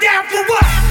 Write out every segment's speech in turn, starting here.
down for what?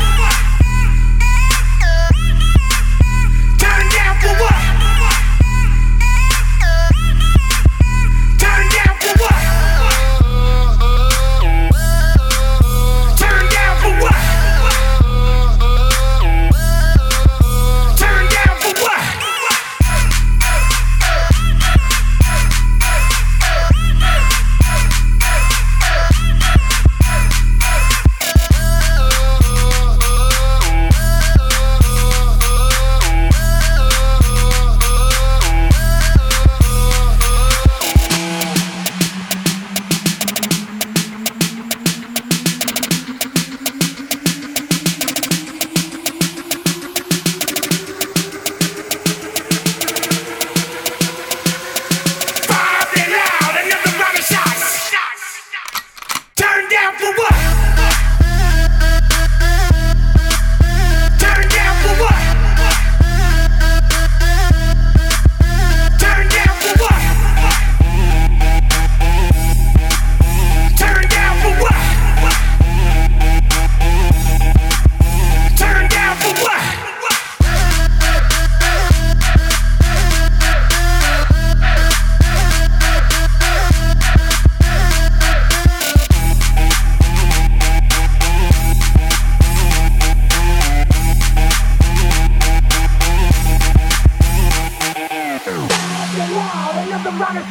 rocket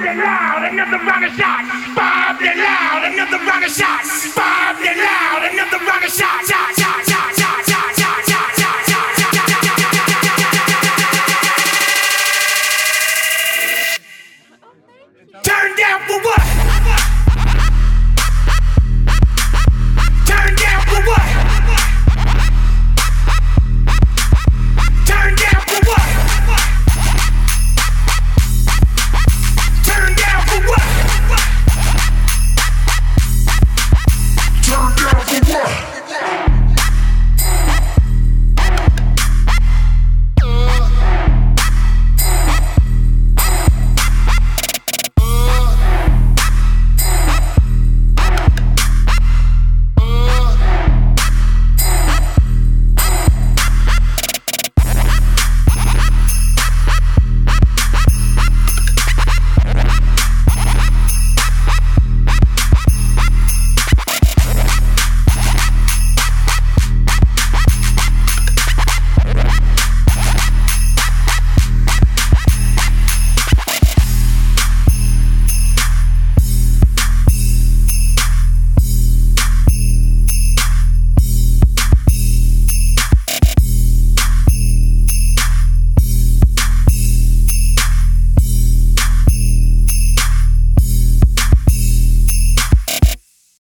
the loud, another rocket shot, Bob the loud, another rocket shot, Yeah.